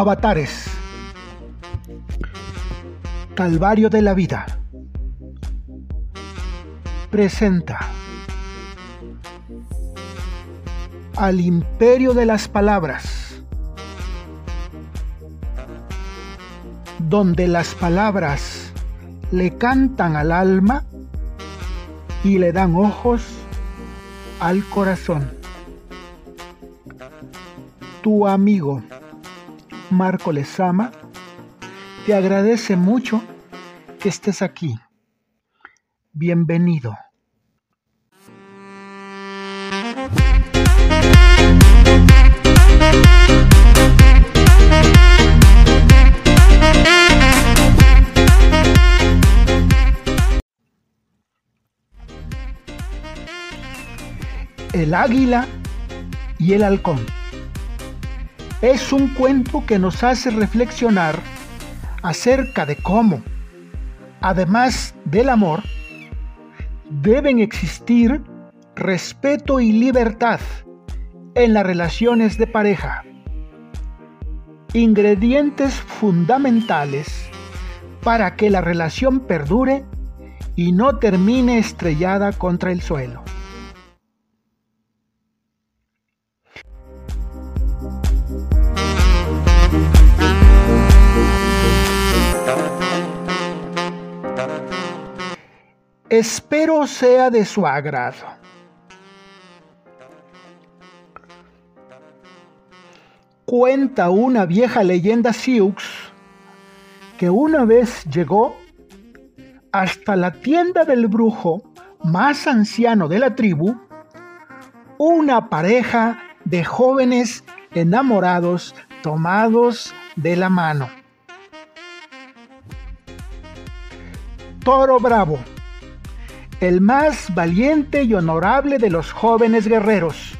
Avatares. Calvario de la vida. Presenta al imperio de las palabras, donde las palabras le cantan al alma y le dan ojos al corazón. Tu amigo Marco Lezama, te agradece mucho que estés aquí. Bienvenido. El águila y el halcón es un cuento que nos hace reflexionar acerca de cómo, además del amor, deben existir respeto y libertad en las relaciones de pareja. Ingredientes fundamentales para que la relación perdure y no termine estrellada contra el suelo. Espero sea de su agrado. Cuenta una vieja leyenda Sioux que una vez llegó hasta la tienda del brujo más anciano de la tribu una pareja de jóvenes enamorados tomados de la mano. Toro Bravo el más valiente y honorable de los jóvenes guerreros.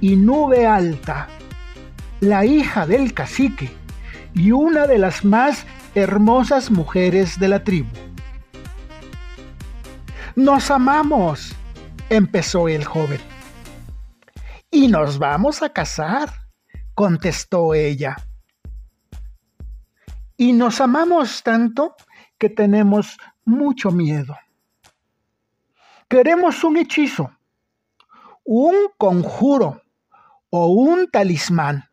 Y Nube Alta, la hija del cacique y una de las más hermosas mujeres de la tribu. Nos amamos, empezó el joven. Y nos vamos a casar, contestó ella. Y nos amamos tanto que tenemos mucho miedo. Queremos un hechizo, un conjuro o un talismán.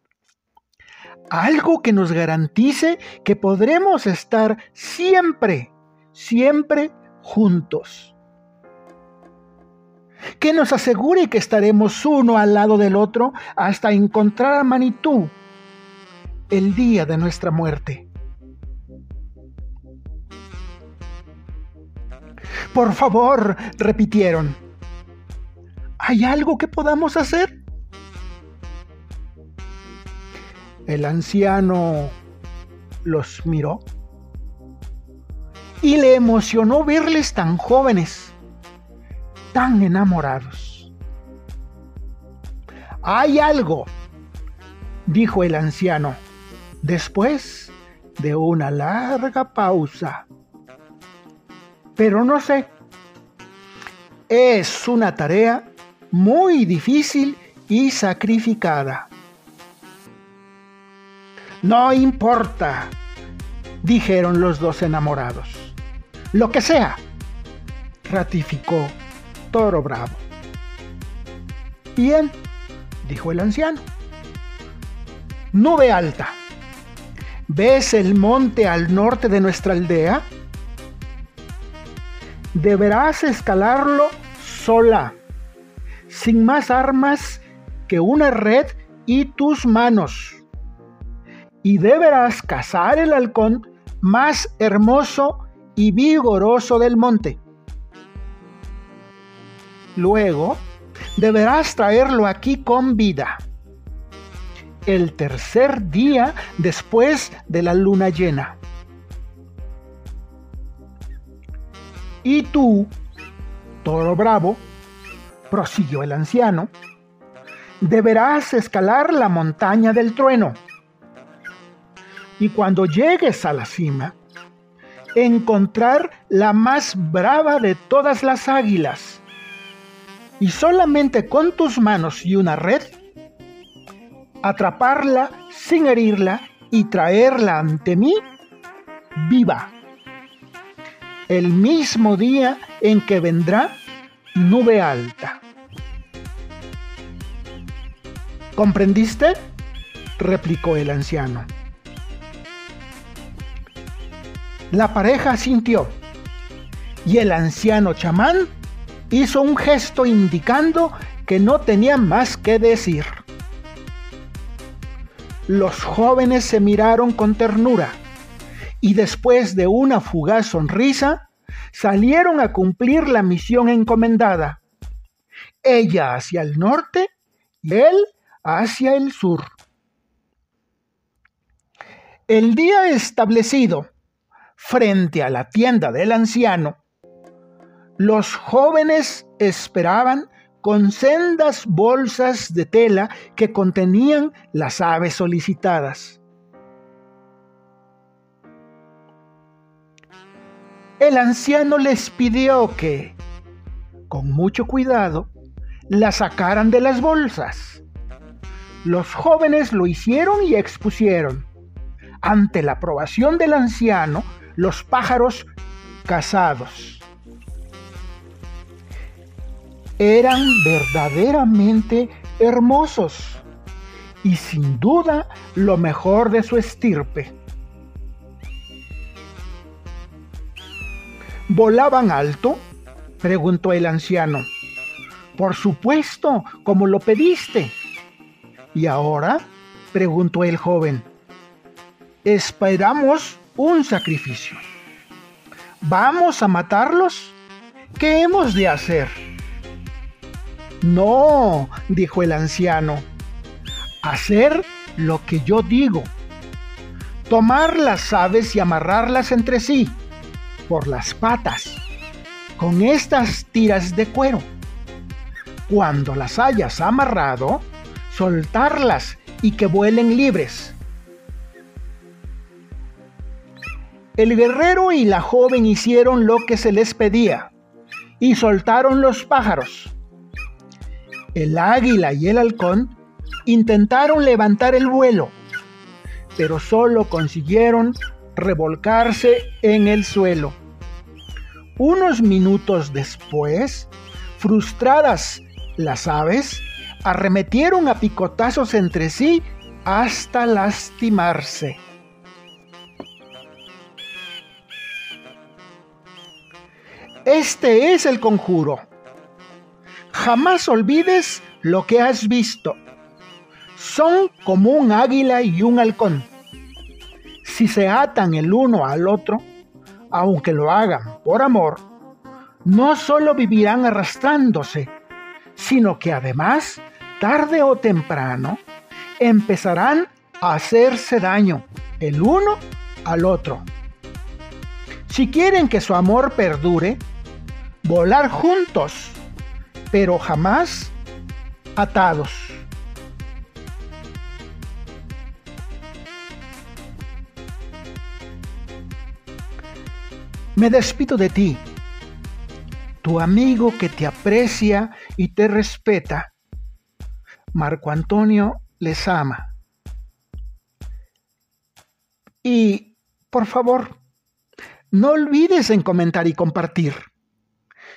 Algo que nos garantice que podremos estar siempre, siempre juntos. Que nos asegure que estaremos uno al lado del otro hasta encontrar a Manitú el día de nuestra muerte. Por favor, repitieron. ¿Hay algo que podamos hacer? El anciano los miró y le emocionó verles tan jóvenes, tan enamorados. Hay algo, dijo el anciano, después de una larga pausa pero no sé. Es una tarea muy difícil y sacrificada. No importa, dijeron los dos enamorados. Lo que sea, ratificó Toro Bravo. Bien, dijo el anciano. Nube alta. ¿Ves el monte al norte de nuestra aldea? Deberás escalarlo sola, sin más armas que una red y tus manos. Y deberás cazar el halcón más hermoso y vigoroso del monte. Luego, deberás traerlo aquí con vida. El tercer día después de la luna llena. Y tú, toro bravo, prosiguió el anciano, deberás escalar la montaña del trueno. Y cuando llegues a la cima, encontrar la más brava de todas las águilas y solamente con tus manos y una red atraparla sin herirla y traerla ante mí viva. El mismo día en que vendrá nube alta. ¿Comprendiste? replicó el anciano. La pareja sintió y el anciano chamán hizo un gesto indicando que no tenía más que decir. Los jóvenes se miraron con ternura y después de una fugaz sonrisa salieron a cumplir la misión encomendada. Ella hacia el norte y él hacia el sur. El día establecido frente a la tienda del anciano, los jóvenes esperaban con sendas bolsas de tela que contenían las aves solicitadas. El anciano les pidió que, con mucho cuidado, la sacaran de las bolsas. Los jóvenes lo hicieron y expusieron. Ante la aprobación del anciano, los pájaros cazados. Eran verdaderamente hermosos y sin duda lo mejor de su estirpe. ¿Volaban alto? preguntó el anciano. Por supuesto, como lo pediste. ¿Y ahora? preguntó el joven. Esperamos un sacrificio. ¿Vamos a matarlos? ¿Qué hemos de hacer? No, dijo el anciano, hacer lo que yo digo. Tomar las aves y amarrarlas entre sí, por las patas, con estas tiras de cuero. Cuando las hayas amarrado, soltarlas y que vuelen libres El guerrero y la joven hicieron lo que se les pedía y soltaron los pájaros. El águila y el halcón intentaron levantar el vuelo, pero solo consiguieron revolcarse en el suelo. Unos minutos después, frustradas las aves, arremetieron a picotazos entre sí hasta lastimarse. Este es el conjuro. Jamás olvides lo que has visto. Son como un águila y un halcón. Si se atan el uno al otro, aunque lo hagan por amor, no solo vivirán arrastrándose, sino que además, tarde o temprano, empezarán a hacerse daño el uno al otro. Si quieren que su amor perdure, volar juntos, pero jamás atados. Me despido de ti, tu amigo que te aprecia y te respeta. Marco Antonio les ama. Y, por favor, no olvides en comentar y compartir.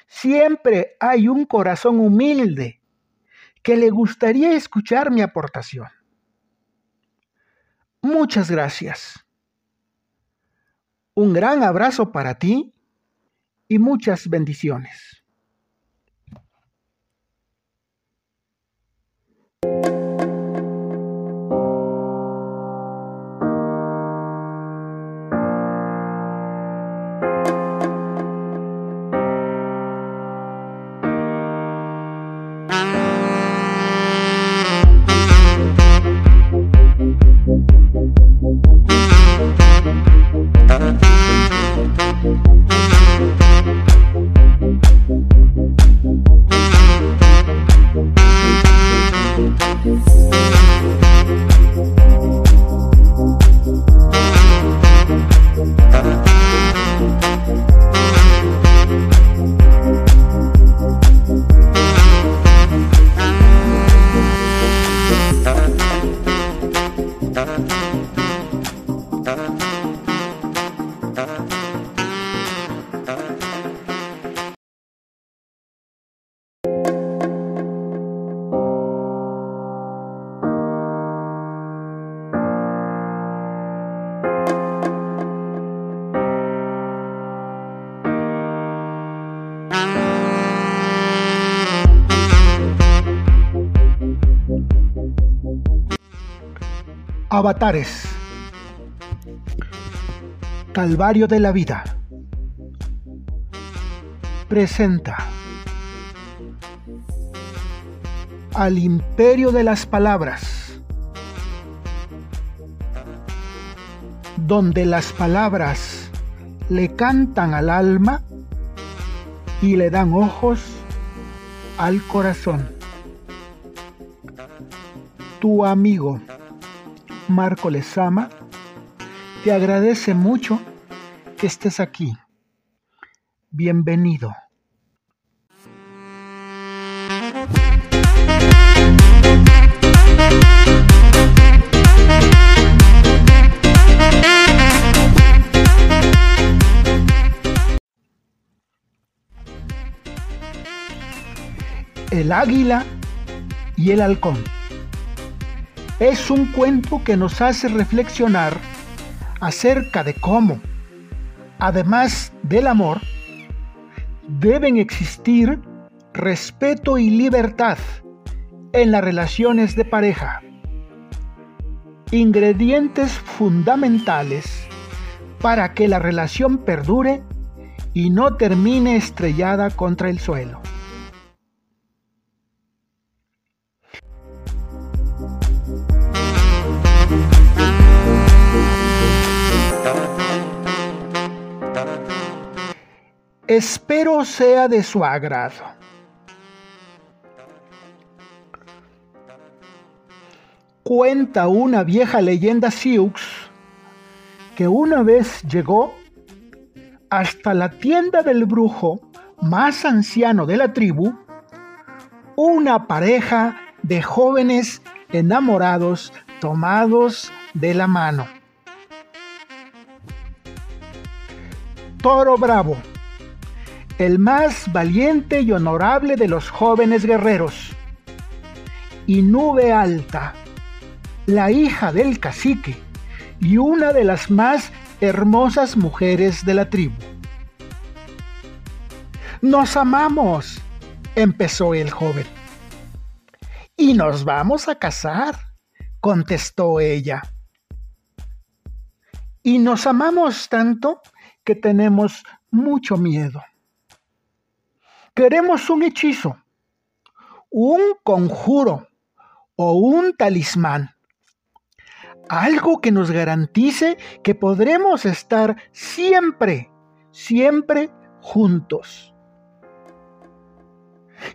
Siempre hay un corazón humilde que le gustaría escuchar mi aportación. Muchas gracias. Un gran abrazo para ti y muchas bendiciones. Avatares. Calvario de la vida. Presenta al imperio de las palabras, donde las palabras le cantan al alma y le dan ojos al corazón. Tu amigo Marco Lezama te agradece mucho que estés aquí. Bienvenido. El águila y el halcón. Es un cuento que nos hace reflexionar acerca de cómo, además del amor, deben existir respeto y libertad en las relaciones de pareja. Ingredientes fundamentales para que la relación perdure y no termine estrellada contra el suelo. Espero sea de su agrado. Cuenta una vieja leyenda Sioux que una vez llegó hasta la tienda del brujo más anciano de la tribu una pareja de jóvenes enamorados tomados de la mano. Toro Bravo el más valiente y honorable de los jóvenes guerreros. Y Nube Alta, la hija del cacique y una de las más hermosas mujeres de la tribu. Nos amamos, empezó el joven. Y nos vamos a casar, contestó ella. Y nos amamos tanto que tenemos mucho miedo. Queremos un hechizo, un conjuro o un talismán. Algo que nos garantice que podremos estar siempre, siempre juntos.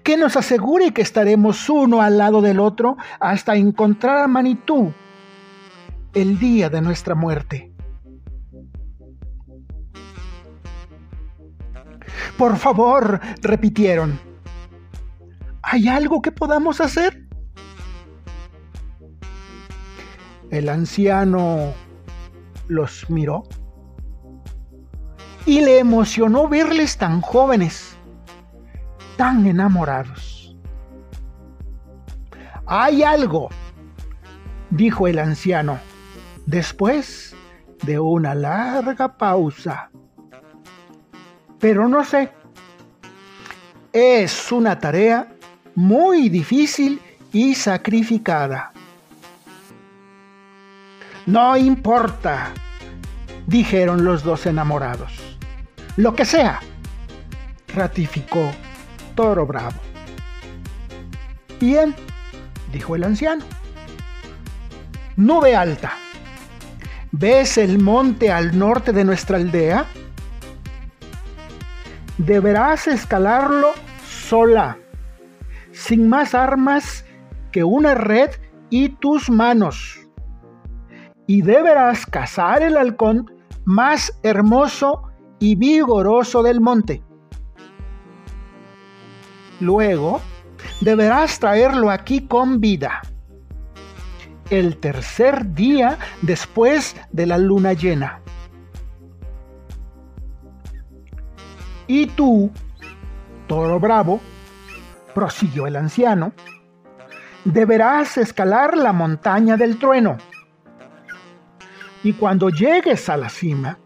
Que nos asegure que estaremos uno al lado del otro hasta encontrar a Manitú el día de nuestra muerte. Por favor, repitieron. ¿Hay algo que podamos hacer? El anciano los miró y le emocionó verles tan jóvenes, tan enamorados. Hay algo, dijo el anciano, después de una larga pausa pero no sé. Es una tarea muy difícil y sacrificada. No importa, dijeron los dos enamorados. Lo que sea, ratificó Toro Bravo. Bien, dijo el anciano. Nube alta. ¿Ves el monte al norte de nuestra aldea? Deberás escalarlo sola, sin más armas que una red y tus manos. Y deberás cazar el halcón más hermoso y vigoroso del monte. Luego, deberás traerlo aquí con vida. El tercer día después de la luna llena. Y tú, toro bravo, prosiguió el anciano, deberás escalar la montaña del trueno. Y cuando llegues a la cima,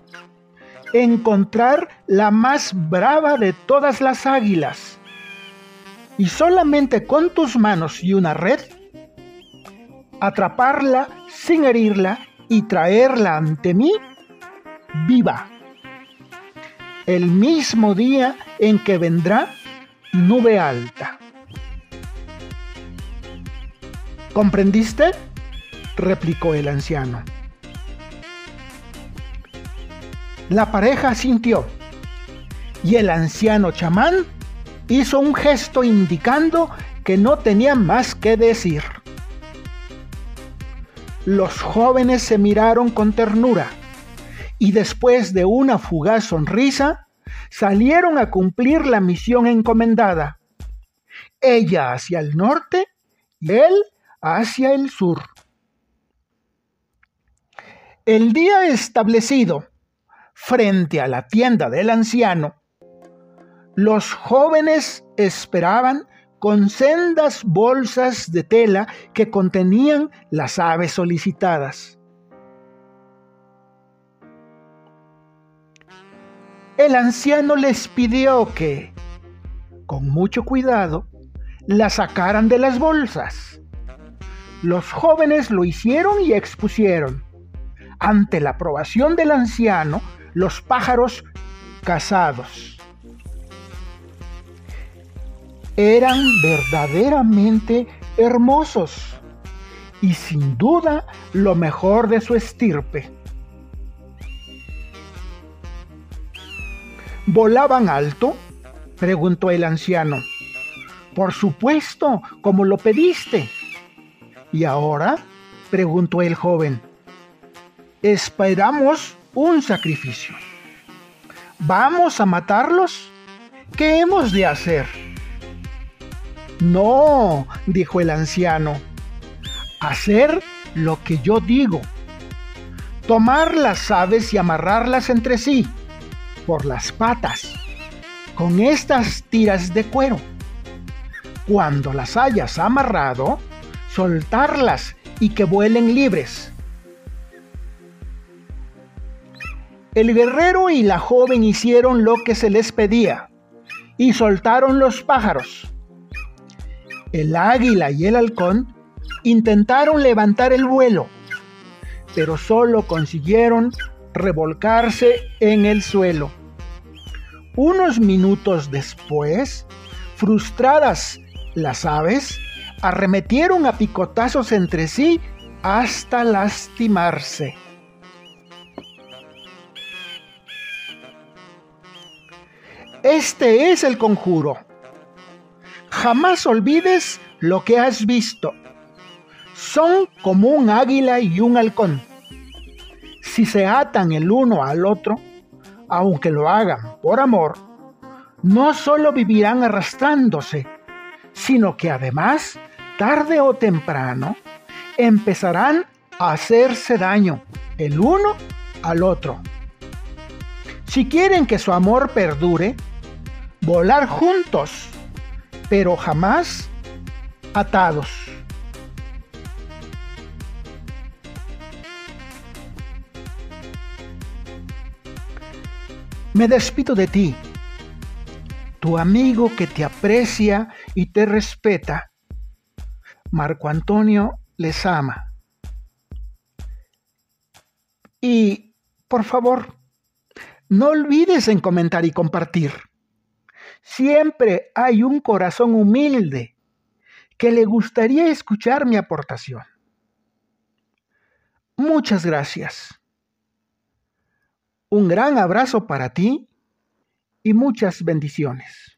encontrar la más brava de todas las águilas. Y solamente con tus manos y una red, atraparla sin herirla y traerla ante mí viva. El mismo día en que vendrá nube alta. ¿Comprendiste? replicó el anciano. La pareja sintió y el anciano chamán hizo un gesto indicando que no tenía más que decir. Los jóvenes se miraron con ternura y después de una fugaz sonrisa salieron a cumplir la misión encomendada. Ella hacia el norte y él hacia el sur. El día establecido frente a la tienda del anciano, los jóvenes esperaban con sendas bolsas de tela que contenían las aves solicitadas. El anciano les pidió que, con mucho cuidado, la sacaran de las bolsas. Los jóvenes lo hicieron y expusieron. Ante la aprobación del anciano, los pájaros cazados eran verdaderamente hermosos y sin duda lo mejor de su estirpe. ¿Volaban alto? preguntó el anciano. Por supuesto, como lo pediste. ¿Y ahora? preguntó el joven. Esperamos un sacrificio. ¿Vamos a matarlos? ¿Qué hemos de hacer? No, dijo el anciano, hacer lo que yo digo. Tomar las aves y amarrarlas entre sí, por las patas, con estas tiras de cuero. Cuando las hayas amarrado, soltarlas y que vuelen libres. El guerrero y la joven hicieron lo que se les pedía y soltaron los pájaros el águila y el halcón intentaron levantar el vuelo, pero solo consiguieron revolcarse en el suelo. Unos minutos después, frustradas las aves, arremetieron a picotazos entre sí hasta lastimarse. Este es el conjuro. Jamás olvides lo que has visto. Son como un águila y un halcón. Si se atan el uno al otro, aunque lo hagan por amor, no solo vivirán arrastrándose, sino que además, tarde o temprano, empezarán a hacerse daño el uno al otro. Si quieren que su amor perdure, volar juntos pero jamás atados. Me despido de ti, tu amigo que te aprecia y te respeta. Marco Antonio les ama. Y, por favor, no olvides en comentar y compartir. Siempre hay un corazón humilde que le gustaría escuchar mi aportación. Muchas gracias. Un gran abrazo para ti y muchas bendiciones.